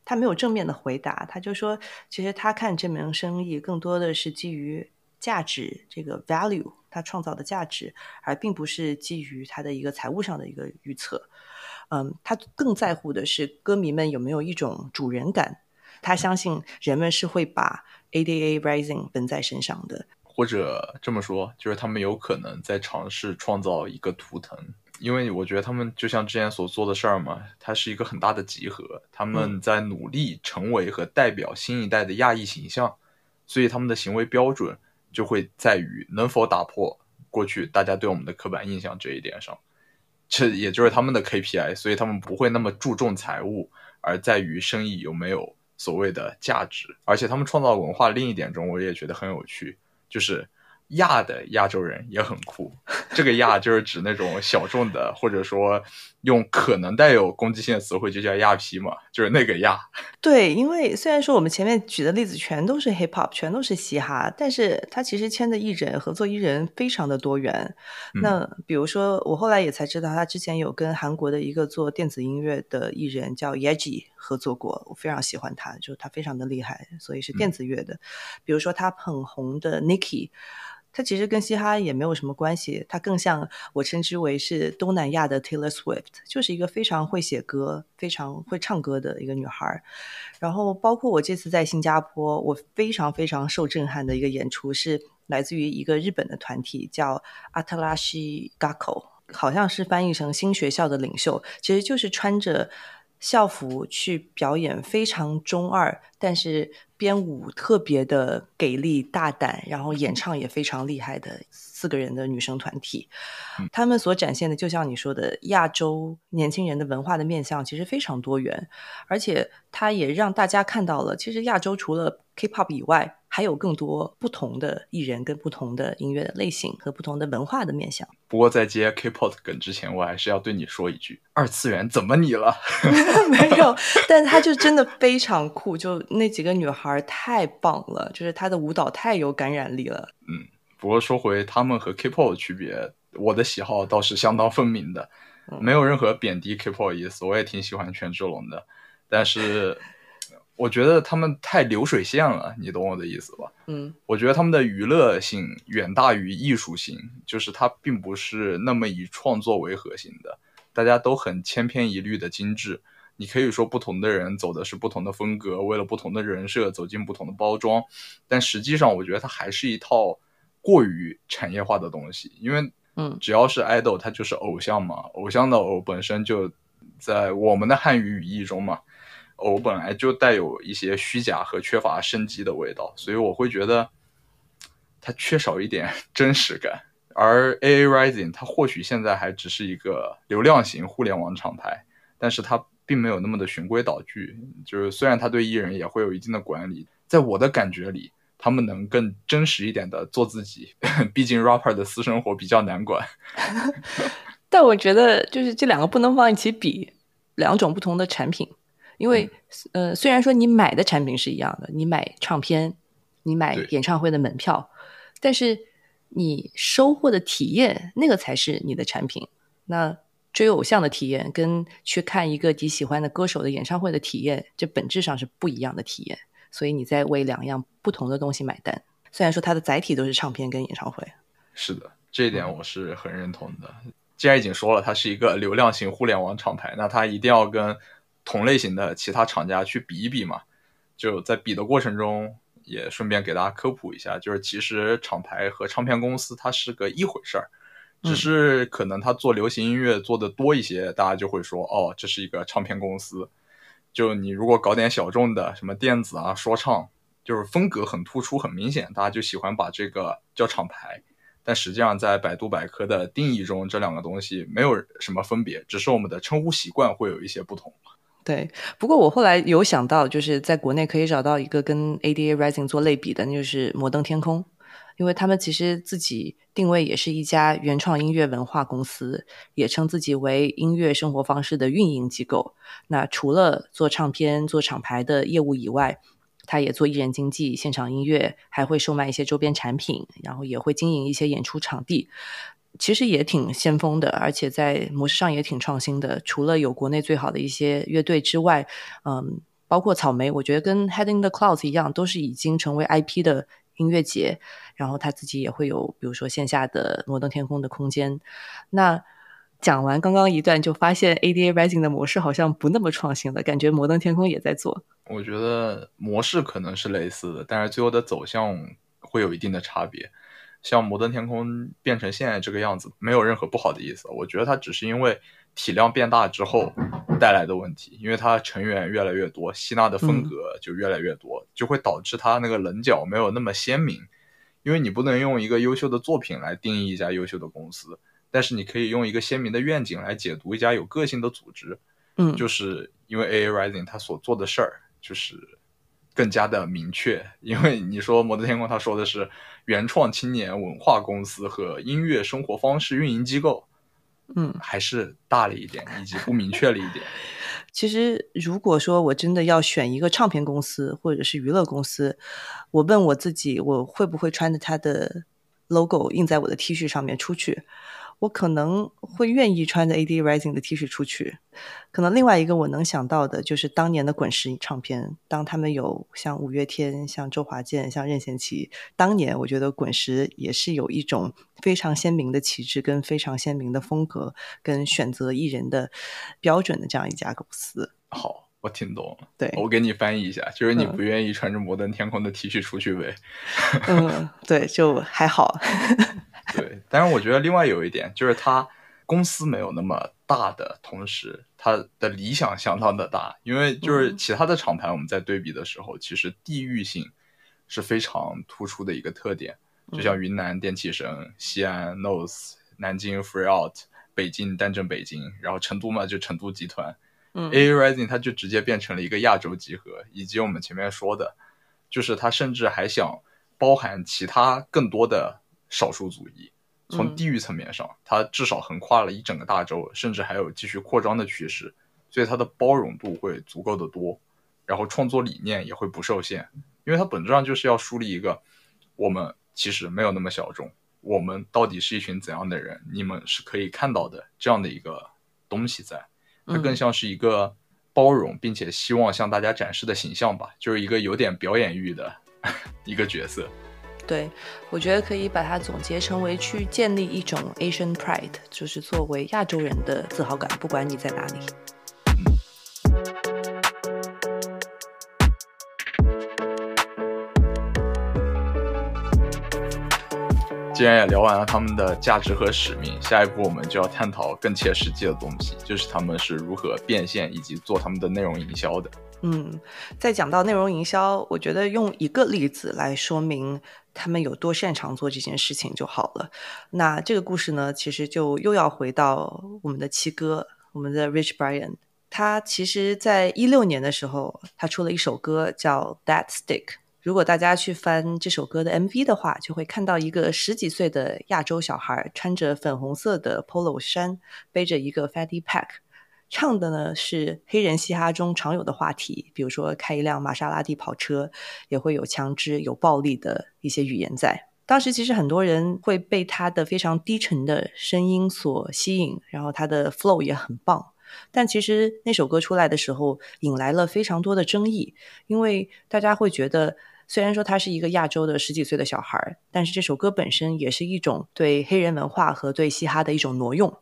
他没有正面的回答，他就说：“其实他看这门生意更多的是基于价值这个 value，他创造的价值，而并不是基于他的一个财务上的一个预测。嗯，他更在乎的是歌迷们有没有一种主人感，他相信人们是会把 ADA Rising 纹在身上的。”或者这么说，就是他们有可能在尝试创造一个图腾，因为我觉得他们就像之前所做的事儿嘛，它是一个很大的集合，他们在努力成为和代表新一代的亚裔形象，所以他们的行为标准就会在于能否打破过去大家对我们的刻板印象这一点上，这也就是他们的 KPI，所以他们不会那么注重财务，而在于生意有没有所谓的价值，而且他们创造文化另一点中，我也觉得很有趣。就是亚的亚洲人也很酷，这个亚就是指那种小众的，或者说用可能带有攻击性的词汇就叫亚皮嘛，就是那个亚。对，因为虽然说我们前面举的例子全都是 hip hop，全都是嘻哈，但是他其实签的艺人、合作艺人非常的多元。那比如说，我后来也才知道，他之前有跟韩国的一个做电子音乐的艺人叫 Yeji 合作过，我非常喜欢他，就他非常的厉害，所以是电子乐的。比如说他捧红的 Nicki。它其实跟嘻哈也没有什么关系，它更像我称之为是东南亚的 Taylor Swift，就是一个非常会写歌、非常会唱歌的一个女孩。然后，包括我这次在新加坡，我非常非常受震撼的一个演出是来自于一个日本的团体，叫阿特拉西 Gakko，好像是翻译成新学校的领袖，其实就是穿着校服去表演非常中二，但是。编舞特别的给力大胆，然后演唱也非常厉害的四个人的女生团体，他们所展现的就像你说的，亚洲年轻人的文化的面相其实非常多元，而且它也让大家看到了，其实亚洲除了 K-pop 以外，还有更多不同的艺人跟不同的音乐的类型和不同的文化的面相。不过在接 K-pop 梗之前，我还是要对你说一句：二次元怎么你了？没有，但他就真的非常酷，就那几个女孩。太棒了，就是她的舞蹈太有感染力了。嗯，不过说回他们和 K-pop 的区别，我的喜好倒是相当分明的，没有任何贬低 K-pop 的意思。我也挺喜欢权志龙的，但是我觉得他们太流水线了，你懂我的意思吧？嗯，我觉得他们的娱乐性远大于艺术性，就是它并不是那么以创作为核心的，大家都很千篇一律的精致。你可以说不同的人走的是不同的风格，为了不同的人设走进不同的包装，但实际上我觉得它还是一套过于产业化的东西，因为嗯只要是 idol，它就是偶像嘛，偶像的偶本身就在我们的汉语语义中嘛，偶本来就带有一些虚假和缺乏生机的味道，所以我会觉得它缺少一点 真实感。而 AA Rising 它或许现在还只是一个流量型互联网厂牌，但是它并没有那么的循规蹈矩。就是虽然它对艺人也会有一定的管理，在我的感觉里，他们能更真实一点的做自己。毕竟 rapper 的私生活比较难管。但我觉得就是这两个不能放一起比，两种不同的产品。因为、呃，虽然说你买的产品是一样的，你买唱片，你买演唱会的门票，但是你收获的体验，那个才是你的产品。那追偶像的体验跟去看一个你喜欢的歌手的演唱会的体验，这本质上是不一样的体验。所以你在为两样不同的东西买单。虽然说它的载体都是唱片跟演唱会，是的，这一点我是很认同的。既然已经说了它是一个流量型互联网厂牌，那它一定要跟同类型的其他厂家去比一比嘛。就在比的过程中，也顺便给大家科普一下，就是其实厂牌和唱片公司它是个一回事儿，只是可能它做流行音乐做的多一些，大家就会说哦，这是一个唱片公司。就你如果搞点小众的，什么电子啊、说唱，就是风格很突出、很明显，大家就喜欢把这个叫厂牌。但实际上，在百度百科的定义中，这两个东西没有什么分别，只是我们的称呼习惯会有一些不同。对，不过我后来有想到，就是在国内可以找到一个跟 ADA Rising 做类比的，那就是摩登天空，因为他们其实自己定位也是一家原创音乐文化公司，也称自己为音乐生活方式的运营机构。那除了做唱片、做厂牌的业务以外，他也做艺人经纪、现场音乐，还会售卖一些周边产品，然后也会经营一些演出场地。其实也挺先锋的，而且在模式上也挺创新的。除了有国内最好的一些乐队之外，嗯，包括草莓，我觉得跟 Head in the Clouds 一样，都是已经成为 IP 的音乐节。然后他自己也会有，比如说线下的摩登天空的空间。那讲完刚刚一段，就发现 ADA Rising 的模式好像不那么创新了，感觉摩登天空也在做。我觉得模式可能是类似的，但是最后的走向会有一定的差别。像摩登天空变成现在这个样子，没有任何不好的意思。我觉得它只是因为体量变大之后带来的问题，因为它成员越来越多，吸纳的风格就越来越多，就会导致它那个棱角没有那么鲜明。因为你不能用一个优秀的作品来定义一家优秀的公司，但是你可以用一个鲜明的愿景来解读一家有个性的组织。嗯，就是因为 AA Rising 它所做的事儿就是更加的明确，因为你说摩登天空，他说的是原创青年文化公司和音乐生活方式运营机构，嗯，还是大了一点，以及不明确了一点。其实，如果说我真的要选一个唱片公司或者是娱乐公司，我问我自己，我会不会穿着它的 logo 印在我的 T 恤上面出去？我可能会愿意穿着 AD Rising 的 T 恤出去。可能另外一个我能想到的就是当年的滚石唱片，当他们有像五月天、像周华健、像任贤齐，当年我觉得滚石也是有一种非常鲜明的旗帜跟非常鲜明的风格，跟选择艺人的标准的这样一家公司。好，我听懂了。对，我给你翻译一下，就是你嗯不愿意穿着摩登天空的 T 恤出去呗？嗯，对，就还好。对，但是我觉得另外有一点就是他公司没有那么大的同时，他的理想相当的大，因为就是嗯。其他的厂牌我们在对比的时候，其实地域性是非常突出的一个特点，就像云南电气声、西安 Nose、南京 Free Out、北京单正北京，然后成都嘛就成都集团。嗯。AA Rising 它就直接变成了一个亚洲集合，以及我们前面说的，就是它甚至还想包含其他更多的少数族裔。从嗯地域层面上，它至少横跨了一整个大洲，甚至还有继续扩张的趋势，所以它的包容度会足够的多，然后创作理念也会不受限，因为它本质上就是要树立一个我们其实没有那么小众，我们到底是一群怎样的人，你们是可以看到的这样的一个东西在。它更嗯像是一个包容并且希望向大家展示的形象吧，就是一个有点表演欲的 一个角色。对，我觉得可以把它总结成为去建立一种 Asian pride，就是作为亚洲人的自豪感，不管你在哪里。既然也聊完了他们的价值和使命，下一步我们就要探讨更切实际的东西，就是他们是如何变现以及做他们的内容营销的。嗯，在讲到内容营销，我觉得用一个例子来说明他们有多擅长做这件事情就好了。那这个故事呢，其实就又要回到我们的七哥，我们的 Rich Brian。他其实，在一六年的时候，他出了一首歌叫《That Stick》。如果大家去翻这首歌的 MV 的话，就会看到一个十几岁的亚洲小孩，穿着粉红色的 Polo 衫，背着一个 Fatty Pack。唱的呢是黑人嘻哈中常有的话题，比如说开一辆玛莎拉蒂跑车，也会有枪支、有暴力的一些语言在。当时其实很多人会被他的非常低沉的声音所吸引，然后他的 flow 也很棒。但其实那首歌出来的时候，引来了非常多的争议，因为大家会觉得，虽然说他是一个亚洲的十几岁的小孩，但是这首歌本身也是一种对黑人文化和对嘻哈的一种挪用。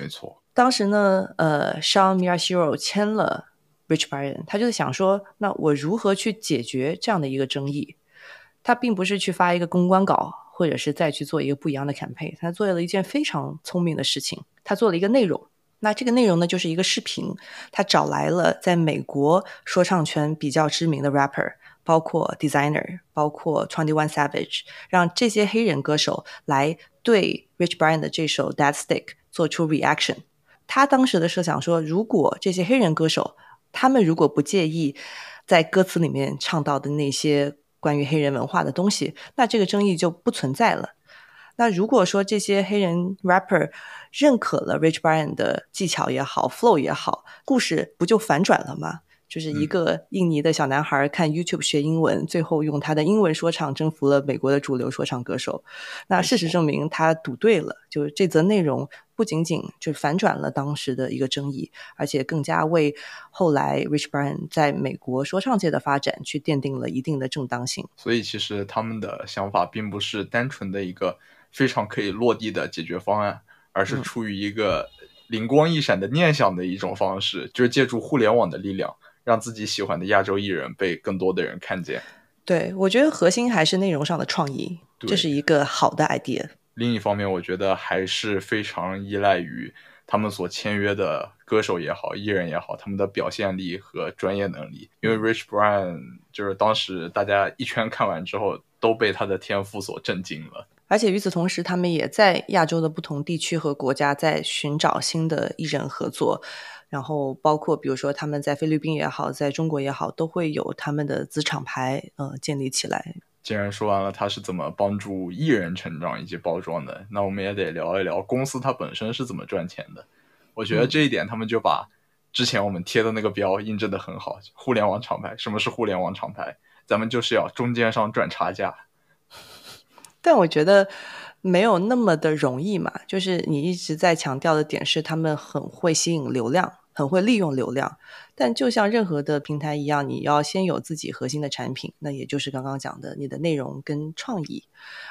没错。当时呢，呃，Sean Miyashiro 签了 Rich Brian，他就是想说，那我如何去解决这样的一个争议？他并不是去发一个公关稿，或者是再去做一个不一样的 campaign，他做了一件非常聪明的事情，他做了一个内容。那这个内容呢，就是一个视频，他找来了在美国说唱圈比较知名的 rapper，包括 Designer，包括 Twenty One Savage，让这些黑人歌手来对 Rich Brian 的这首 That Stick 做出 reaction。他当时的设想说，如果这些黑人歌手，他们如果不介意在歌词里面唱到的那些关于黑人文化的东西，那这个争议就不存在了。那如果说这些黑人 rapper 认可了 Rich Brian 的技巧也好，flow 也好，故事不就反转了吗？就是一个印尼的小男孩看 YouTube 学英文，最后用他的英文说唱征服了美国的主流说唱歌手。那事实证明他赌对了，就是这则内容不仅仅就反转了当时的一个争议，而且更加为后来 Rich Brian 在美国说唱界的发展去奠定了一定的正当性。所以其实他们的想法并不是单纯的一个非常可以落地的解决方案，而是出于一个灵光一闪的念想的一种方式，就是借助互联网的力量。让自己喜欢的亚洲艺人被更多的人看见。对，我觉得核心还是内容上的创意，这是一个好的 idea。另一方面，我觉得还是非常依赖于他们所签约的歌手也好、艺人也好，他们的表现力和专业能力。因为 Rich Brian 就是当时大家一圈看完之后，都被他的天赋所震惊了。而且与此同时，他们也在亚洲的不同地区和国家在寻找新的艺人合作。然后包括比如说他们在菲律宾也好，在中国也好，都会有他们的子厂牌呃建立起来。既然说完了他是怎么帮助艺人成长以及包装的，那我们也得聊一聊公司它本身是怎么赚钱的。我觉得这一点他们就把之前我们贴的那个标印证的很好。互联网厂牌，什么是互联网厂牌？咱们就是要中间商赚差价。但我觉得。没有那么的容易嘛，就是你一直在强调的点是，他们很会吸引流量，很会利用流量。但就像任何的平台一样，你要先有自己核心的产品，那也就是刚刚讲的你的内容跟创意。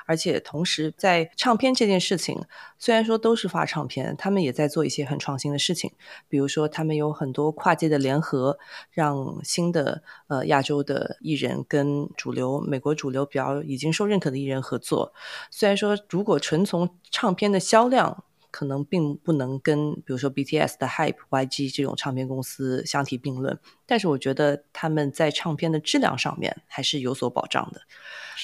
而且同时，在唱片这件事情，虽然说都是发唱片，他们也在做一些很创新的事情。比如说，他们有很多跨界的联合，让新的呃亚洲的艺人跟主流美国主流比较已经受认可的艺人合作。虽然说，如果纯从唱片的销量，可能并不能跟比如说 BTS 的 Hype、YG 这种唱片公司相提并论，但是我觉得他们在唱片的质量上面还是有所保障的。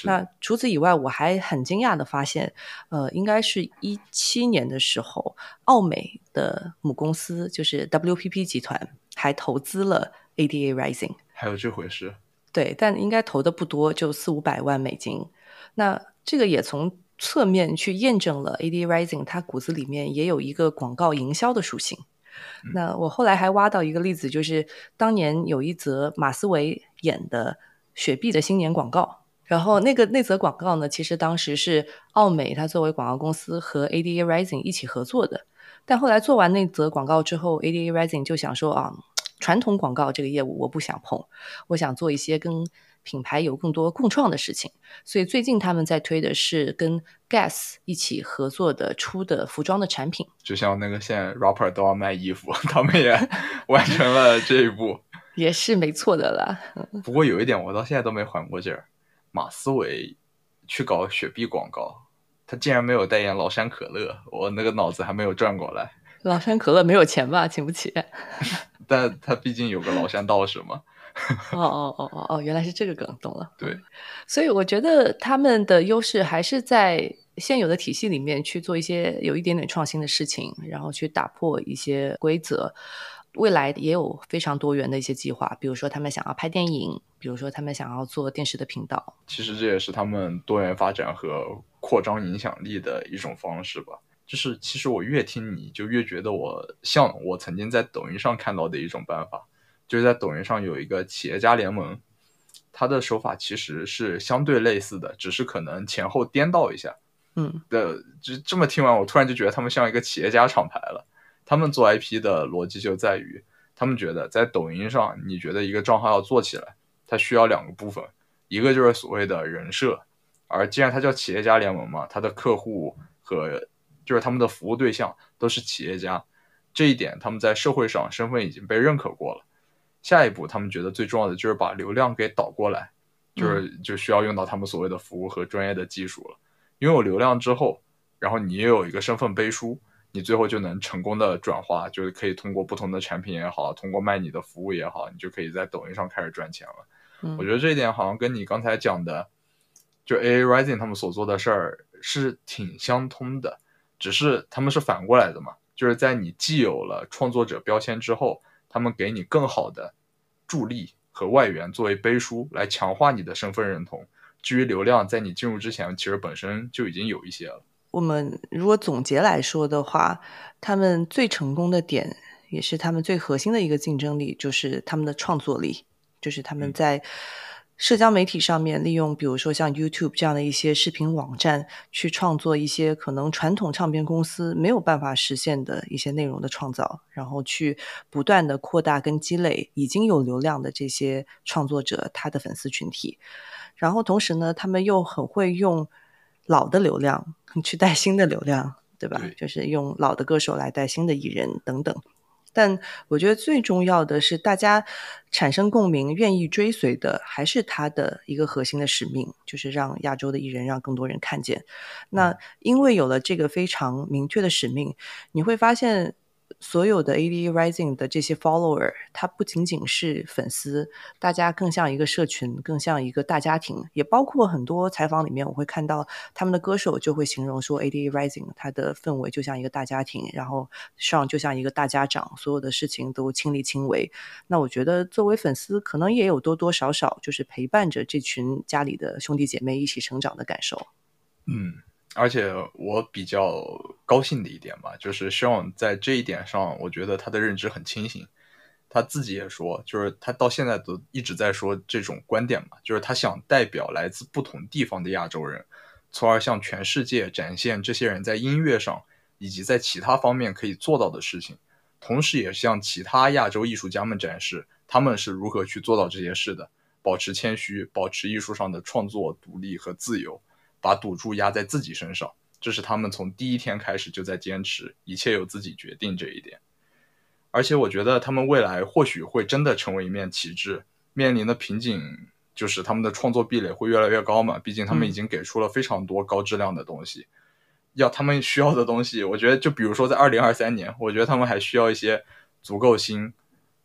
那除此以外，我还很惊讶的发现，呃，应该是一七年的时候，奥美的母公司就是 WPP 集团还投资了 ADA Rising，还有这回事？对，但应该投的不多，就四五百万美金。那这个也从。侧面去验证了 AD Rising，它骨子里面也有一个广告营销的属性。那我后来还挖到一个例子，就是当年有一则马思唯演的雪碧的新年广告，然后那个那则广告呢，其实当时是奥美它作为广告公司和 ADA Rising 一起合作的。但后来做完那则广告之后，ADA Rising 就想说啊，传统广告这个业务我不想碰，我想做一些跟品牌有更多共创的事情，所以最近他们在推的是跟 Guess 一起合作的出的服装的产品。就像那个现在 rapper 都要卖衣服，他们也 完成了这一步，也是没错的啦。不过有一点，我到现在都没缓过劲儿。马思唯去搞雪碧广告，他竟然没有代言崂山可乐，我那个脑子还没有转过来。崂山可乐没有钱吧，请不起。但他毕竟有个崂山道士嘛。哦哦哦哦哦，原来是这个梗，懂了。对，所以我觉得他们的优势还是在现有的体系里面去做一些有一点点创新的事情，然后去打破一些规则。未来也有非常多元的一些计划，比如说他们想要拍电影，比如说他们想要做电视的频道。其实这也是他们多元发展和扩张影响力的一种方式吧。就是其实我越听你就越觉得我像我曾经在抖音上看到的一种办法，就是在抖音上有一个企业家联盟，他的手法其实是相对类似的，只是可能前后颠倒一下。嗯，的就这么听完，我突然就觉得他们像一个企业家厂牌了。他们做 IP 的逻辑就在于，他们觉得在抖音上，你觉得一个账号要做起来，它需要两个部分，一个就是所谓的人设，而既然它叫企业家联盟嘛，它的客户和就是他们的服务对象都是企业家，这一点他们在社会上身份已经被认可过了。下一步，他们觉得最重要的就是把流量给导过来，就是就需要用到他们所谓的服务和专业的技术了。拥有流量之后，然后你也有一个身份背书。你最后就能成功的转化，就是可以通过不同的产品也好，通过卖你的服务也好，你就可以在抖音上开始赚钱了。我觉得这一点好像跟你刚才讲的，就 A A Rising 他们所做的事儿是挺相通的，只是他们是反过来的嘛，就是在你既有了创作者标签之后，他们给你更好的助力和外援作为背书，来强化你的身份认同。至于流量，在你进入之前，其实本身就已经有一些了。我们如果总结来说的话，他们最成功的点，也是他们最核心的一个竞争力，就是他们的创作力，就是他们在社交媒体上面利用，比如说像 YouTube 这样的一些视频网站，去创作一些可能传统唱片公司没有办法实现的一些内容的创造，然后去不断的扩大跟积累已经有流量的这些创作者他的粉丝群体，然后同时呢，他们又很会用。老的流量去带新的流量，对吧？就是用老的歌手来带新的艺人等等。但我觉得最重要的是，大家产生共鸣、愿意追随的，还是他的一个核心的使命，就是让亚洲的艺人让更多人看见。那因为有了这个非常明确的使命，你会发现。所有的 AD Rising 的这些 follower，它不仅仅是粉丝，大家更像一个社群，更像一个大家庭。也包括很多采访里面，我会看到他们的歌手就会形容说，AD Rising 它的氛围就像一个大家庭，然后上就像一个大家长，所有的事情都亲力亲为。那我觉得作为粉丝，可能也有多多少少就是陪伴着这群家里的兄弟姐妹一起成长的感受。嗯。而且我比较高兴的一点吧，就是希望在这一点上，我觉得他的认知很清醒。他自己也说，就是他到现在都一直在说这种观点嘛，就是他想代表来自不同地方的亚洲人，从而向全世界展现这些人在音乐上以及在其他方面可以做到的事情，同时也向其他亚洲艺术家们展示他们是如何去做到这些事的，保持谦虚，保持艺术上的创作独立和自由。把赌注压在自己身上，这是他们从第一天开始就在坚持，一切由自己决定这一点。而且我觉得他们未来或许会真的成为一面旗帜，面临的瓶颈就是他们的创作壁垒会越来越高嘛。毕竟他们已经给出了非常多高质量的东西，要他们需要的东西，我觉得就比如说在二零二三年，我觉得他们还需要一些足够新、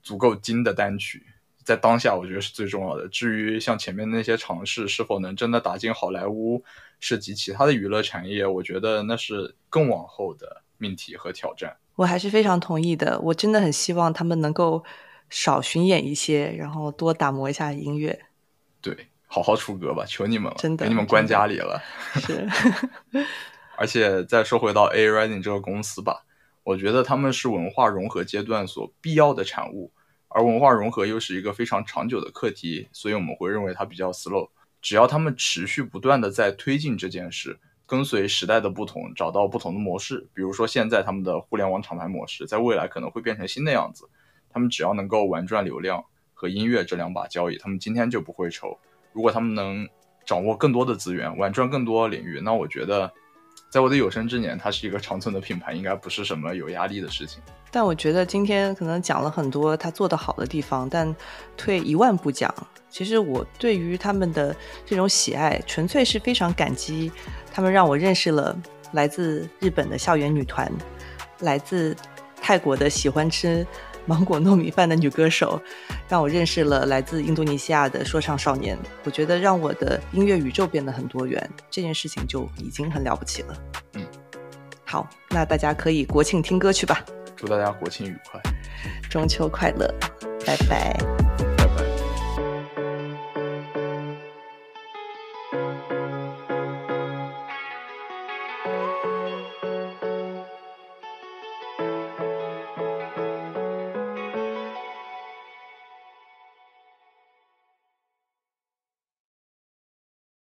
足够精的单曲。在当下，我觉得是最重要的。至于像前面那些尝试是否能真的打进好莱坞，涉及其他的娱乐产业，我觉得那是更往后的命题和挑战。我还是非常同意的。我真的很希望他们能够少巡演一些，然后多打磨一下音乐。对，好好出歌吧，求你们了，真的，给你们关家里了。是。而且再说回到 A Rising 这个公司吧，我觉得他们是文化融合阶段所必要的产物。而文化融合又是一个非常长久的课题，所以我们会认为它比较 slow。只要他们持续不断的在推进这件事，跟随时代的不同，找到不同的模式，比如说现在他们的互联网厂牌模式，在未来可能会变成新的样子。他们只要能够玩转流量和音乐这两把交椅，他们今天就不会愁。如果他们能掌握更多的资源，玩转更多领域，那我觉得，在我的有生之年，它是一个长存的品牌，应该不是什么有压力的事情。但我觉得今天可能讲了很多他做得好的地方，但退一万步讲，其实我对于他们的这种喜爱，纯粹是非常感激他们让我认识了来自日本的校园女团，来自泰国的喜欢吃芒果糯米饭的女歌手，让我认识了来自印度尼西亚的说唱少年。我觉得让我的音乐宇宙变得很多元，这件事情就已经很了不起了。嗯，好，那大家可以国庆听歌去吧。祝大家国庆愉快，中秋快乐，拜拜。